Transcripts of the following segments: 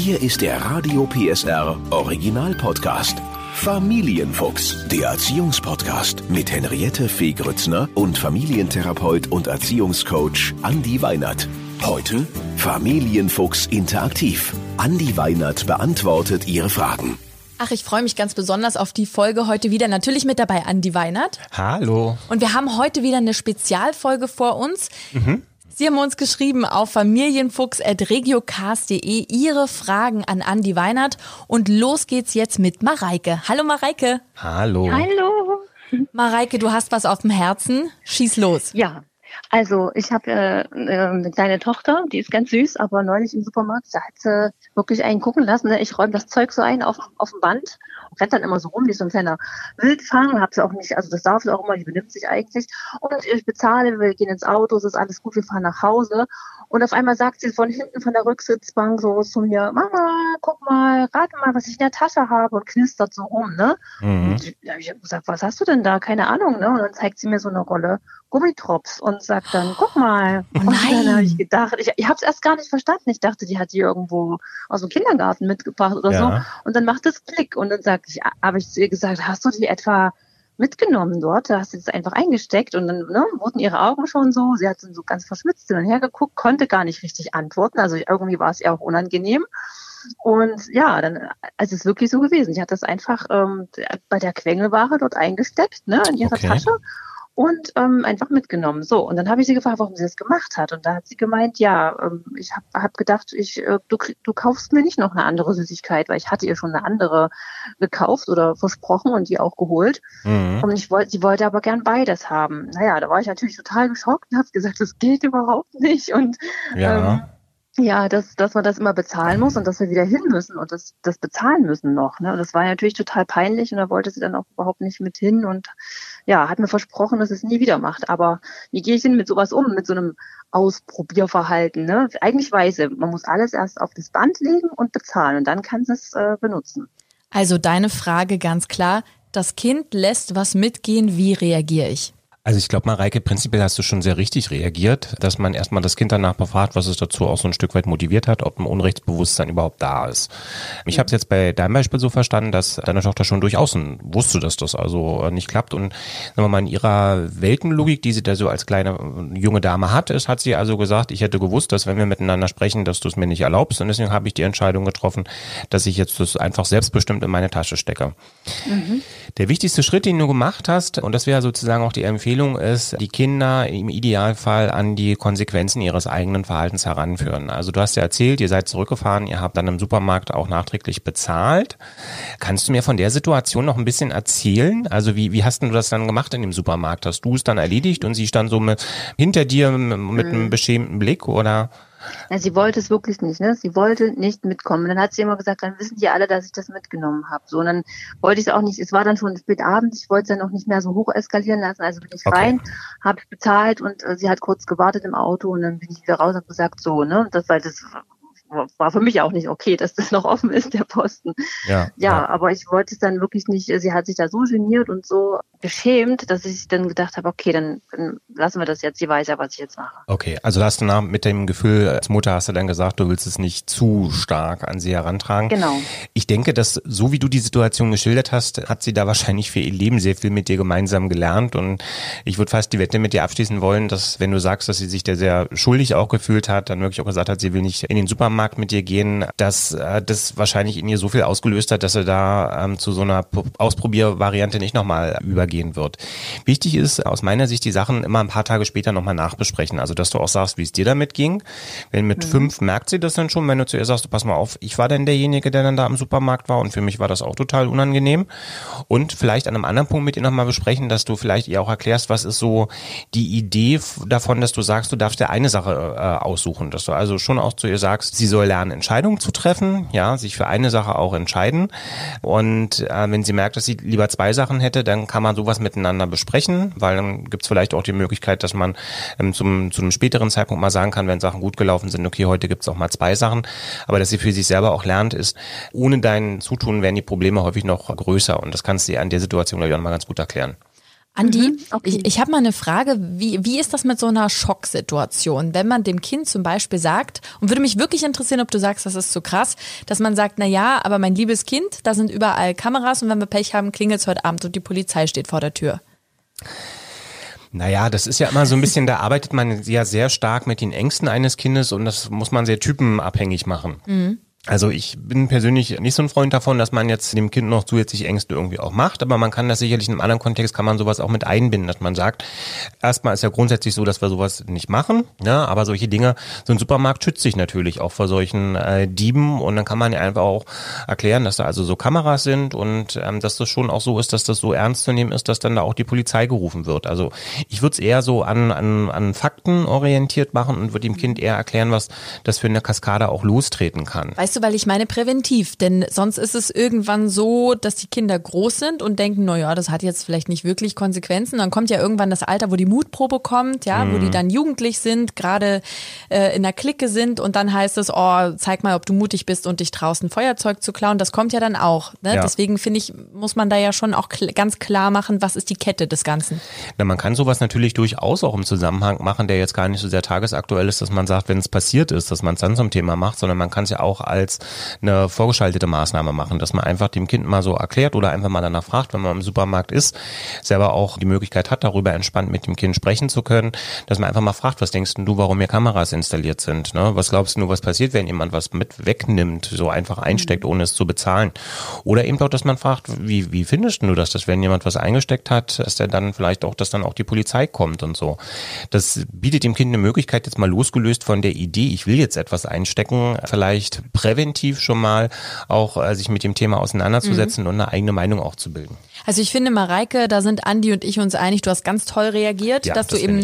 Hier ist der Radio PSR Original Podcast. Familienfuchs, der Erziehungspodcast mit Henriette Fee Grützner und Familientherapeut und Erziehungscoach Andi Weinert. Heute Familienfuchs interaktiv. Andi Weinert beantwortet Ihre Fragen. Ach, ich freue mich ganz besonders auf die Folge heute wieder. Natürlich mit dabei Andi Weinert. Hallo. Und wir haben heute wieder eine Spezialfolge vor uns. Mhm. Sie haben uns geschrieben auf familienfuchs.regiocast.de Ihre Fragen an Andi Weinert. Und los geht's jetzt mit Mareike. Hallo Mareike. Hallo. Hallo. Mareike, du hast was auf dem Herzen. Schieß los. Ja, also ich habe äh, äh, eine kleine Tochter, die ist ganz süß, aber neulich im Supermarkt, da hat sie wirklich einen gucken lassen. Ne? Ich räume das Zeug so ein auf, auf dem Band und rennt dann immer so rum wie so ein kleiner Wildfang. Hab sie auch nicht, also das darf sie auch immer, die benimmt sich eigentlich. Und ich bezahle, wir gehen ins Auto, es ist alles gut, wir fahren nach Hause. Und auf einmal sagt sie von hinten von der Rücksitzbank so zu mir, Mama, guck mal, rate mal, was ich in der Tasche habe und knistert so rum, ne? Mhm. Und ich, ich habe gesagt, was hast du denn da? Keine Ahnung, ne? Und dann zeigt sie mir so eine Rolle Gummitrops und sagt dann, guck mal. Oh und nein. dann habe ich gedacht, ich, ich habe es erst gar nicht verstanden. Ich dachte, die hat die irgendwo aus dem Kindergarten mitgebracht oder Ja. so. Und dann macht es Klick und dann sag ich, habe ich zu ihr gesagt, hast du die etwa mitgenommen dort? Da hast du das einfach eingesteckt und dann ne, wurden ihre Augen schon so, sie hat so ganz verschwitzt hin und her geguckt, konnte gar nicht richtig antworten. Also irgendwie war es ihr auch unangenehm. Und ja, dann also es ist wirklich so gewesen. Sie hat das einfach ähm, bei der Quengelware dort eingesteckt, ne, in ihrer Okay. Tasche und ähm, einfach mitgenommen. So, und dann habe ich sie gefragt, warum sie das gemacht hat. Und da hat sie gemeint, ja, ähm, ich habe hab gedacht, ich, äh, du, du kaufst mir nicht noch eine andere Süßigkeit, weil ich hatte ihr schon eine andere gekauft oder versprochen und die auch geholt. Mhm. Und ich wollte, sie wollte aber gern beides haben. Naja, da war ich natürlich total geschockt und habe gesagt, das geht überhaupt nicht. Und Ja. ähm, ja, dass, dass man das immer bezahlen muss und dass wir wieder hin müssen und das, das bezahlen müssen noch. Ne? Und das war natürlich total peinlich und da wollte sie dann auch überhaupt nicht mit hin und ja, hat mir versprochen, dass es nie wieder macht. Aber wie gehe ich denn mit sowas um, mit so einem Ausprobierverhalten? Ne? Eigentlich weiß sie, man muss alles erst auf das Band legen und bezahlen und dann kann sie es äh, benutzen. Also deine Frage ganz klar. Das Kind lässt was mitgehen. Wie reagiere ich? Also ich glaube, Mareike, prinzipiell hast du schon sehr richtig reagiert, dass man erstmal das Kind danach befragt, was es dazu auch so ein Stück weit motiviert hat, ob ein Unrechtsbewusstsein überhaupt da ist. Ich habe es jetzt bei deinem Beispiel so verstanden, dass deine Tochter schon durchaus wusste, dass das also äh, nicht klappt und sagen wir mal in ihrer Weltenlogik, die sie da so als kleine äh, junge Dame hat, ist, hat sie also gesagt, ich hätte gewusst, dass wenn wir miteinander sprechen, dass du es mir nicht erlaubst und deswegen habe ich die Entscheidung getroffen, dass ich jetzt das einfach selbstbestimmt in meine Tasche stecke. Der wichtigste Schritt, den du gemacht hast, und das wäre sozusagen auch die Empfehlung, ist, die Kinder im Idealfall an die Konsequenzen ihres eigenen Verhaltens heranführen. Also du hast ja erzählt, ihr seid zurückgefahren, ihr habt dann im Supermarkt auch nachträglich bezahlt. Kannst du mir von der Situation noch ein bisschen erzählen? Also wie, wie hast denn du das dann gemacht in dem Supermarkt? Hast du es dann erledigt und sie stand so mit, hinter dir mit einem beschämten Blick oder? Ja, sie wollte es wirklich nicht, ne? Sie wollte nicht mitkommen. Dann hat sie immer gesagt, dann wissen die alle, dass ich das mitgenommen habe. So, und dann wollte ich es auch nicht, es war dann schon spät abends, ich wollte es dann noch nicht mehr so hoch eskalieren lassen. Also bin ich Okay. rein, habe bezahlt und äh, sie hat kurz gewartet im Auto und dann bin ich wieder raus und habe gesagt, so, ne? Das weil das war für mich auch nicht okay, dass das noch offen ist, der Posten. Ja. Ja, aber ich wollte es dann wirklich nicht, sie hat sich da so geniert und so geschämt, dass ich dann gedacht habe, okay, dann, dann lassen wir das jetzt, sie weiß ja, was ich jetzt mache. Okay, also hast du nach, mit dem Gefühl, als Mutter hast du dann gesagt, du willst es nicht zu stark an sie herantragen. Genau. Ich denke, dass so wie du die Situation geschildert hast, hat sie da wahrscheinlich für ihr Leben sehr viel mit dir gemeinsam gelernt und ich würde fast die Wette mit dir abschließen wollen, dass wenn du sagst, dass sie sich da sehr schuldig auch gefühlt hat, dann wirklich auch gesagt hat, sie will nicht in den Supermarkt mit dir gehen, dass äh, das wahrscheinlich in ihr so viel ausgelöst hat, dass sie da ähm, zu so einer Ausprobiervariante nicht nochmal übergehen wird. Wichtig ist aus meiner Sicht, die Sachen immer ein paar Tage später nochmal nachbesprechen. Also, dass du auch sagst, wie es dir damit ging. Wenn mit fünf merkt sie das dann schon, wenn du zu ihr sagst, pass mal auf, ich war dann derjenige, der dann da im Supermarkt war und für mich war das auch total unangenehm. Und vielleicht an einem anderen Punkt mit ihr nochmal besprechen, dass du vielleicht ihr auch erklärst, was ist so die Idee davon, dass du sagst, du darfst dir eine Sache äh, aussuchen. Dass du also schon auch zu ihr sagst, sie soll lernen, Entscheidungen zu treffen, ja, sich für eine Sache auch entscheiden. Und äh, wenn sie merkt, dass sie lieber zwei Sachen hätte, dann kann man sowas miteinander besprechen, weil dann gibt es vielleicht auch die Möglichkeit, dass man ähm, zum, zu einem späteren Zeitpunkt mal sagen kann, wenn Sachen gut gelaufen sind, okay, heute gibt es auch mal zwei Sachen. Aber dass sie für sich selber auch lernt, ist, ohne dein Zutun werden die Probleme häufig noch größer. Und das kannst du ihr an der Situation, glaube ich, auch mal ganz gut erklären. Andi, Mhm, okay. ich, ich habe mal eine Frage. Wie, wie ist das mit so einer Schocksituation, wenn man dem Kind zum Beispiel sagt, und würde mich wirklich interessieren, ob du sagst, das ist zu krass, dass man sagt, na ja, aber mein liebes Kind, da sind überall Kameras und wenn wir Pech haben, klingelt es heute Abend und die Polizei steht vor der Tür. Naja, das ist ja immer so ein bisschen, da arbeitet man ja sehr stark mit den Ängsten eines Kindes und das muss man sehr typenabhängig machen. Also ich bin persönlich nicht so ein Freund davon, dass man jetzt dem Kind noch zusätzlich Ängste irgendwie auch macht, aber man kann das sicherlich in einem anderen Kontext, kann man sowas auch mit einbinden, dass man sagt, erstmal ist ja grundsätzlich so, dass wir sowas nicht machen, ja, aber solche Dinge, so ein Supermarkt schützt sich natürlich auch vor solchen äh, Dieben und dann kann man ja einfach auch erklären, dass da also so Kameras sind und ähm, dass das schon auch so ist, dass das so ernst zu nehmen ist, dass dann da auch die Polizei gerufen wird. Also ich würde es eher so an, an, an Fakten orientiert machen und würde dem Kind eher erklären, was das für eine Kaskade auch lostreten kann. Weißt du, weil ich meine präventiv, denn sonst ist es irgendwann so, dass die Kinder groß sind und denken, na ja, das hat jetzt vielleicht nicht wirklich Konsequenzen. Dann kommt ja irgendwann das Alter, wo die Mutprobe kommt, ja, wo die dann jugendlich sind, gerade äh, in der Clique sind und dann heißt es, oh, zeig mal, ob du mutig bist und dich traust, ein Feuerzeug zu klauen. Das kommt ja dann auch. Ne? Ja. Deswegen finde ich, muss man da ja schon auch kl ganz klar machen, was ist die Kette des Ganzen. Na, man kann sowas natürlich durchaus auch im Zusammenhang machen, der jetzt gar nicht so sehr tagesaktuell ist, dass man sagt, wenn es passiert ist, dass man es dann zum Thema macht, sondern man kann es ja auch als eine vorgeschaltete Maßnahme machen, dass man einfach dem Kind mal so erklärt oder einfach mal danach fragt, wenn man im Supermarkt ist, selber auch die Möglichkeit hat, darüber entspannt mit dem Kind sprechen zu können, dass man einfach mal fragt, was denkst denn du, warum hier Kameras installiert sind? Ne? Was glaubst du, was passiert, wenn jemand was mit wegnimmt, so einfach einsteckt, ohne es zu bezahlen? Oder eben auch, dass man fragt, wie, wie findest du das, dass wenn jemand was eingesteckt hat, dass der dann vielleicht auch, dass dann auch die Polizei kommt und so. Das bietet dem Kind eine Möglichkeit, jetzt mal losgelöst von der Idee, ich will jetzt etwas einstecken, vielleicht präventiv schon mal auch äh, sich mit dem Thema auseinanderzusetzen und eine eigene Meinung auch zu bilden. Also ich finde, Mareike, da sind Andi und ich uns einig, du hast ganz toll reagiert, Ja, dass das du eben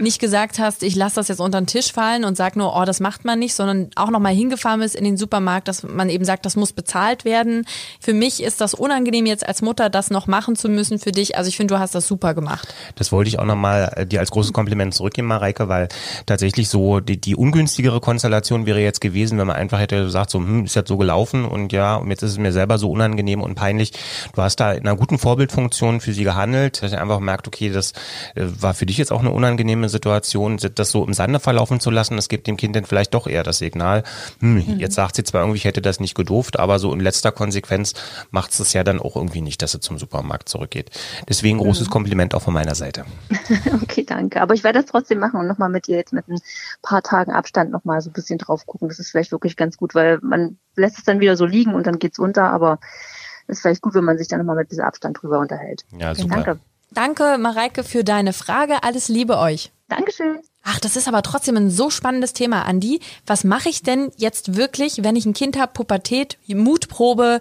nicht gesagt hast, ich lasse das jetzt unter den Tisch fallen und sag nur, oh, das macht man nicht, sondern auch nochmal hingefahren bist in den Supermarkt, dass man eben sagt, das muss bezahlt werden. Für mich ist das unangenehm jetzt als Mutter, das noch machen zu müssen für dich. Also ich finde, du hast das super gemacht. Das wollte ich auch nochmal äh, dir als großes Kompliment zurückgeben, Mareike, weil tatsächlich so die, die ungünstigere Konstellation wäre jetzt gewesen, wenn man einfach hätte gesagt, so, hm, ist jetzt so gelaufen und ja, und jetzt ist es mir selber so unangenehm und peinlich. Du hast da in einer guten Vorbildfunktion für sie gehandelt, dass ihr einfach merkt, okay, das äh, war für dich jetzt auch eine unangenehme Situation, das so im Sande verlaufen zu lassen, das gibt dem Kind dann vielleicht doch eher das Signal, hm, jetzt sagt sie zwar irgendwie, ich hätte das nicht gedurft, aber so in letzter Konsequenz macht es ja dann auch irgendwie nicht, dass sie zum Supermarkt zurückgeht. Deswegen großes Kompliment auch von meiner Seite. Okay, danke. Aber ich werde das trotzdem machen und nochmal mit dir jetzt mit ein paar Tagen Abstand nochmal so ein bisschen drauf gucken. Das ist vielleicht wirklich ganz gut, weil man lässt es dann wieder so liegen und dann geht's unter, aber es ist vielleicht gut, wenn man sich dann nochmal mit diesem Abstand drüber unterhält. Ja, Okay, super. Danke. Danke, Mareike, für deine Frage. Alles Liebe euch. Dankeschön. Ach, das ist aber trotzdem ein so spannendes Thema, Andi. Was mache ich denn jetzt wirklich, wenn ich ein Kind habe, Pubertät, Mutprobe,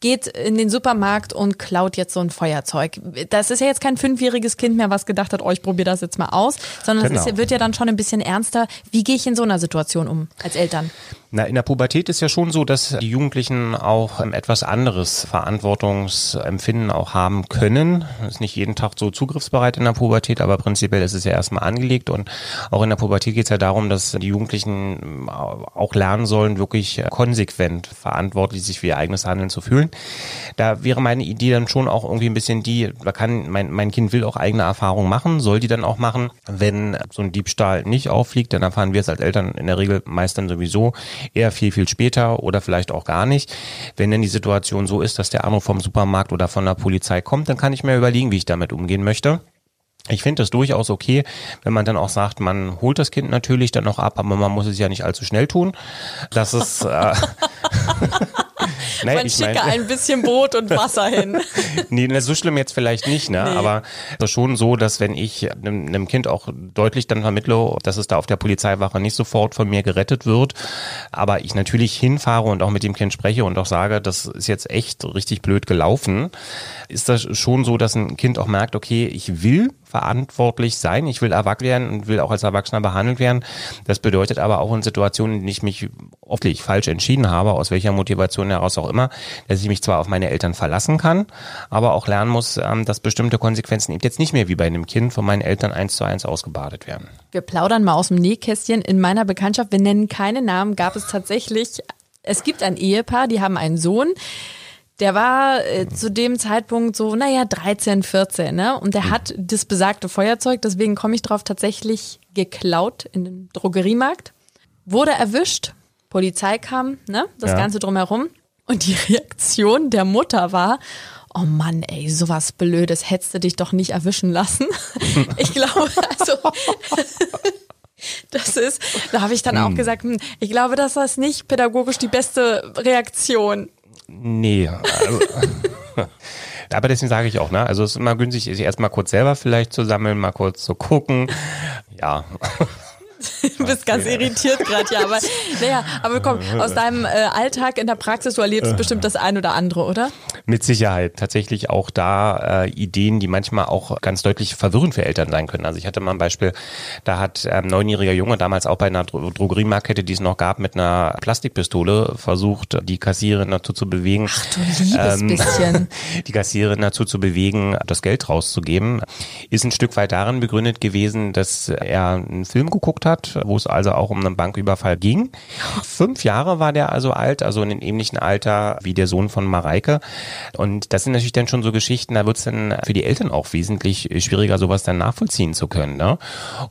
geht in den Supermarkt und klaut jetzt so ein Feuerzeug? Das ist ja jetzt kein fünfjähriges Kind mehr, was gedacht hat, oh, ich probiere das jetzt mal aus, sondern es Genau. wird ja dann schon ein bisschen ernster. Wie gehe ich in so einer Situation um als Eltern? Na, in der Pubertät ist ja schon so, dass die Jugendlichen auch ähm, etwas anderes Verantwortungsempfinden auch haben können. Ist nicht jeden Tag so zugriffsbereit in der Pubertät, aber prinzipiell ist es ja erstmal angelegt und auch in der Pubertät geht es ja darum, dass die Jugendlichen ähm, auch lernen sollen, wirklich äh, konsequent verantwortlich sich für ihr eigenes Handeln zu fühlen. Da wäre meine Idee dann schon auch irgendwie ein bisschen die, da kann mein, mein Kind will auch eigene Erfahrungen machen, soll die dann auch machen. Wenn so ein Diebstahl nicht auffliegt, dann erfahren wir es als Eltern in der Regel meist dann sowieso eher viel, viel später oder vielleicht auch gar nicht. Wenn denn die Situation so ist, dass der Anruf vom Supermarkt oder von der Polizei kommt, dann kann ich mir überlegen, wie ich damit umgehen möchte. Ich finde das durchaus okay, wenn man dann auch sagt, man holt das Kind natürlich dann noch ab, aber man muss es ja nicht allzu schnell tun. Das ist äh, Nee, Man ich schicke mein- ein bisschen Brot und Wasser hin. Nee, ne, so schlimm jetzt vielleicht nicht, ne? Nee. Aber schon so, dass wenn ich einem, einem Kind auch deutlich dann vermittle, dass es da auf der Polizeiwache nicht sofort von mir gerettet wird, aber ich natürlich hinfahre und auch mit dem Kind spreche und auch sage, das ist jetzt echt richtig blöd gelaufen, ist das schon so, dass ein Kind auch merkt, okay, ich will verantwortlich sein, ich will erwachsen werden und will auch als Erwachsener behandelt werden. Das bedeutet aber auch in Situationen, in denen ich mich oftlich falsch entschieden habe, aus welcher Motivation heraus auch immer, dass ich mich zwar auf meine Eltern verlassen kann, aber auch lernen muss, ähm, dass bestimmte Konsequenzen eben jetzt nicht mehr wie bei einem Kind von meinen Eltern eins zu eins ausgebadet werden. Wir plaudern mal aus dem Nähkästchen. In meiner Bekanntschaft, wir nennen keine Namen, gab es tatsächlich, es gibt ein Ehepaar, die haben einen Sohn, Der war äh, zu dem Zeitpunkt so, naja, 13, 14, ne? Und der Mhm. hat das besagte Feuerzeug, deswegen komme ich drauf, tatsächlich geklaut in den Drogeriemarkt. Wurde erwischt, Polizei kam, ne? Das Ja. Ganze drumherum. Und die Reaktion der Mutter war, oh Mann, ey, sowas Blödes, hättest du dich doch nicht erwischen lassen. ich glaube, also, das ist, da habe ich dann auch gesagt, hm, ich glaube, das ist nicht pädagogisch die beste Reaktion. Nee. Also, aber deswegen sage ich auch, ne? Also es ist immer günstig, sich erstmal kurz selber vielleicht zu sammeln, mal kurz zu gucken. Ja. Du bist ganz irritiert gerade, ja, aber naja, aber komm, aus deinem äh, Alltag in der Praxis, du erlebst bestimmt das ein oder andere, oder? Mit Sicherheit. Tatsächlich auch da äh, Ideen, die manchmal auch ganz deutlich verwirrend für Eltern sein können. Also ich hatte mal ein Beispiel, da hat ein neunjähriger Junge damals auch bei einer Dro Drogeriemarkette, die es noch gab, mit einer Plastikpistole versucht, die Kassiererin dazu zu bewegen, Ach du liebes Ähm, bisschen. die Kassiererin dazu zu bewegen, das Geld rauszugeben, ist ein Stück weit darin begründet gewesen, dass er einen Film geguckt hat, wo es also auch um einen Banküberfall ging. Fünf Jahre war der also alt, also in einem ähnlichen Alter wie der Sohn von Mareike. Und das sind natürlich dann schon so Geschichten, da wird es dann für die Eltern auch wesentlich schwieriger, sowas dann nachvollziehen zu können. Ne?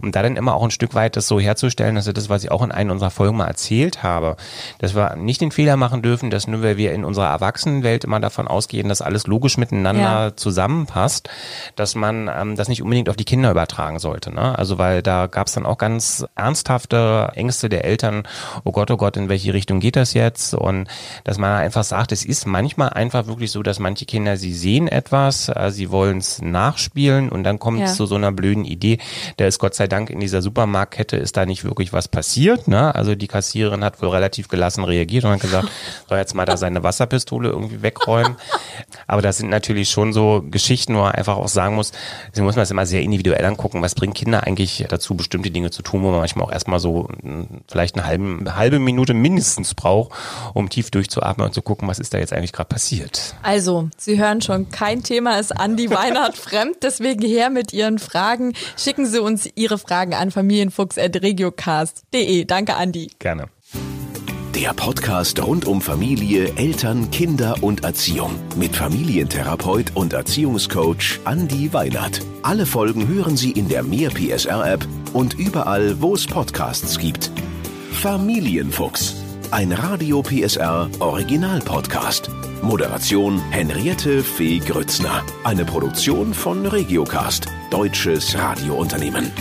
Um da dann immer auch ein Stück weit das so herzustellen, dass das, was ich auch in einer unserer Folgen mal erzählt habe, dass wir nicht den Fehler machen dürfen, dass nur weil wir in unserer Erwachsenenwelt immer davon ausgehen, dass alles logisch miteinander Ja. zusammenpasst, dass man ähm, das nicht unbedingt auf die Kinder übertragen sollte. Ne? Also weil da gab es dann auch ganz ernsthafte Ängste der Eltern, oh Gott, oh Gott, in welche Richtung geht das jetzt? Und dass man einfach sagt, es ist manchmal einfach wirklich so, dass manche Kinder, sie sehen etwas, äh, sie wollen es nachspielen und dann kommt es Ja. zu so einer blöden Idee. Da ist Gott sei Dank in dieser Supermarktkette ist da nicht wirklich was passiert. Ne? Also die Kassiererin hat wohl relativ gelassen reagiert und hat gesagt, soll jetzt mal da seine Wasserpistole irgendwie wegräumen. Aber das sind natürlich schon so Geschichten, wo man einfach auch sagen muss, sie muss man das immer sehr individuell angucken, was bringt Kinder eigentlich dazu, bestimmte Dinge zu tun, wo man manchmal auch erstmal so mh, vielleicht eine halbe, eine halbe Minute mindestens braucht, um tief durchzuatmen und zu gucken, was ist da jetzt eigentlich gerade passiert. Also, Sie hören schon, kein Thema ist Andi Weinhardt fremd, deswegen her mit Ihren Fragen. Schicken Sie uns Ihre Fragen an familienfuchs.regiocast.de. Danke, Andi. Gerne. Der Podcast rund um Familie, Eltern, Kinder und Erziehung mit Familientherapeut und Erziehungscoach Andi Weinert. Alle Folgen hören Sie in der Mehr PSR App und überall, wo es Podcasts gibt. Familienfuchs, ein Radio PSR Original Podcast. Moderation Henriette Fee Grützner. Eine Produktion von Regiocast, deutsches Radiounternehmen.